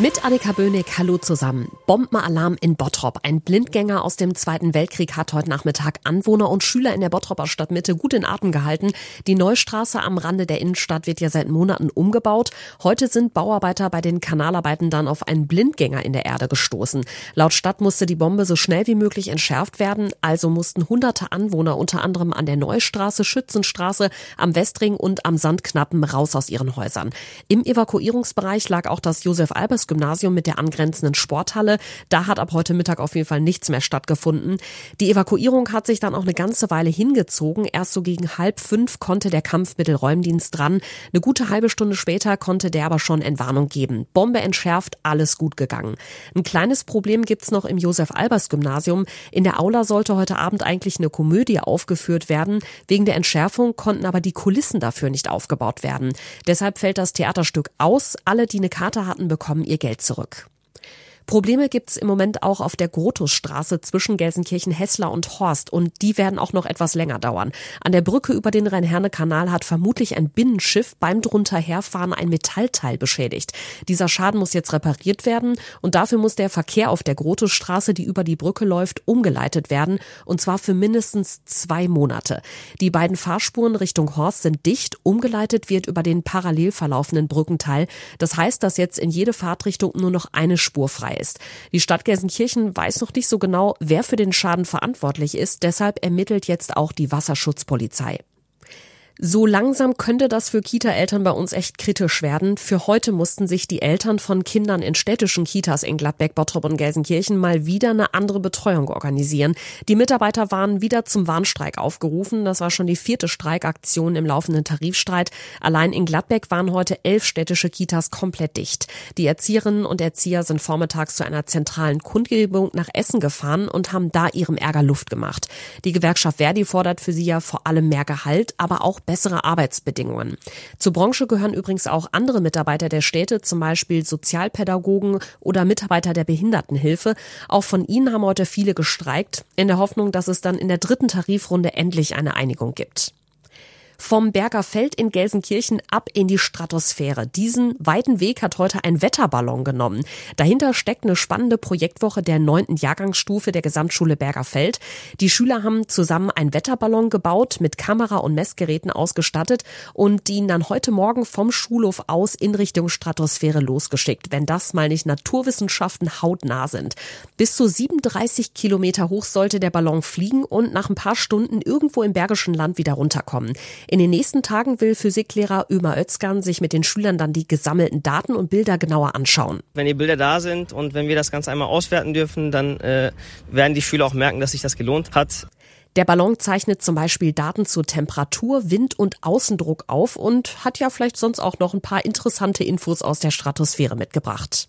Mit Annika Böhnig, hallo zusammen. Bombenalarm in Bottrop. Ein Blindgänger aus dem Zweiten Weltkrieg hat heute Nachmittag Anwohner und Schüler in der Bottroper Stadtmitte gut in Atem gehalten. Die Neustraße am Rande der Innenstadt wird ja seit Monaten umgebaut. Heute sind Bauarbeiter bei den Kanalarbeiten dann auf einen Blindgänger in der Erde gestoßen. Laut Stadt musste die Bombe so schnell wie möglich entschärft werden. Also mussten hunderte Anwohner unter anderem an der Neustraße, Schützenstraße, am Westring und am Sandknappen raus aus ihren Häusern. Im Evakuierungsbereich lag auch das Josef Albers Gymnasium mit der angrenzenden Sporthalle. Da hat ab heute Mittag auf jeden Fall nichts mehr stattgefunden. Die Evakuierung hat sich dann auch eine ganze Weile hingezogen. Erst so gegen halb fünf konnte der Kampfmittelräumdienst dran. Eine gute halbe Stunde später konnte der aber schon Entwarnung geben. Bombe entschärft, alles gut gegangen. Ein kleines Problem gibt's noch im Josef-Albers-Gymnasium. In der Aula sollte heute Abend eigentlich eine Komödie aufgeführt werden. Wegen der Entschärfung konnten aber die Kulissen dafür nicht aufgebaut werden. Deshalb fällt das Theaterstück aus. Alle, die eine Karte hatten, bekommen ihr Geld zurück. Probleme gibt's im Moment auch auf der Grotusstraße zwischen Gelsenkirchen-Hessler und Horst und die werden auch noch etwas länger dauern. An der Brücke über den Rhein-Herne-Kanal hat vermutlich ein Binnenschiff beim drunter herfahren ein Metallteil beschädigt. Dieser Schaden muss jetzt repariert werden und dafür muss der Verkehr auf der Grotusstraße, die über die Brücke läuft, umgeleitet werden und zwar für mindestens zwei Monate. Die beiden Fahrspuren Richtung Horst sind dicht, umgeleitet wird über den parallel verlaufenden Brückenteil. Das heißt, dass jetzt in jede Fahrtrichtung nur noch eine Spur frei ist. Die Stadt Gelsenkirchen weiß noch nicht so genau, wer für den Schaden verantwortlich ist. Deshalb ermittelt jetzt auch die Wasserschutzpolizei. So langsam könnte das für Kita-Eltern bei uns echt kritisch werden. Für heute mussten sich die Eltern von Kindern in städtischen Kitas in Gladbeck, Bottrop und Gelsenkirchen mal wieder eine andere Betreuung organisieren. Die Mitarbeiter waren wieder zum Warnstreik aufgerufen. Das war schon die vierte Streikaktion im laufenden Tarifstreit. Allein in Gladbeck waren heute elf städtische Kitas komplett dicht. Die Erzieherinnen und Erzieher sind vormittags zu einer zentralen Kundgebung nach Essen gefahren und haben da ihrem Ärger Luft gemacht. Die Gewerkschaft Verdi fordert für sie ja vor allem mehr Gehalt, aber auch bessere Arbeitsbedingungen. Zur Branche gehören übrigens auch andere Mitarbeiter der Städte, zum Beispiel Sozialpädagogen oder Mitarbeiter der Behindertenhilfe. Auch von ihnen haben heute viele gestreikt, in der Hoffnung, dass es dann in der dritten Tarifrunde endlich eine Einigung gibt. Vom Berger Feld in Gelsenkirchen ab in die Stratosphäre. Diesen weiten Weg hat heute ein Wetterballon genommen. Dahinter steckt eine spannende Projektwoche der neunten Jahrgangsstufe der Gesamtschule Berger Feld. Die Schüler haben zusammen einen Wetterballon gebaut, mit Kamera und Messgeräten ausgestattet und ihn dann heute Morgen vom Schulhof aus in Richtung Stratosphäre losgeschickt, wenn das mal nicht Naturwissenschaften hautnah sind. Bis zu 37 Kilometer hoch sollte der Ballon fliegen und nach ein paar Stunden irgendwo im Bergischen Land wieder runterkommen. In den nächsten Tagen will Physiklehrer Ömer Özkan sich mit den Schülern dann die gesammelten Daten und Bilder genauer anschauen. Wenn die Bilder da sind und wenn wir das Ganze einmal auswerten dürfen, dann äh, werden die Schüler auch merken, dass sich das gelohnt hat. Der Ballon zeichnet zum Beispiel Daten zur Temperatur, Wind und Außendruck auf und hat ja vielleicht sonst auch noch ein paar interessante Infos aus der Stratosphäre mitgebracht.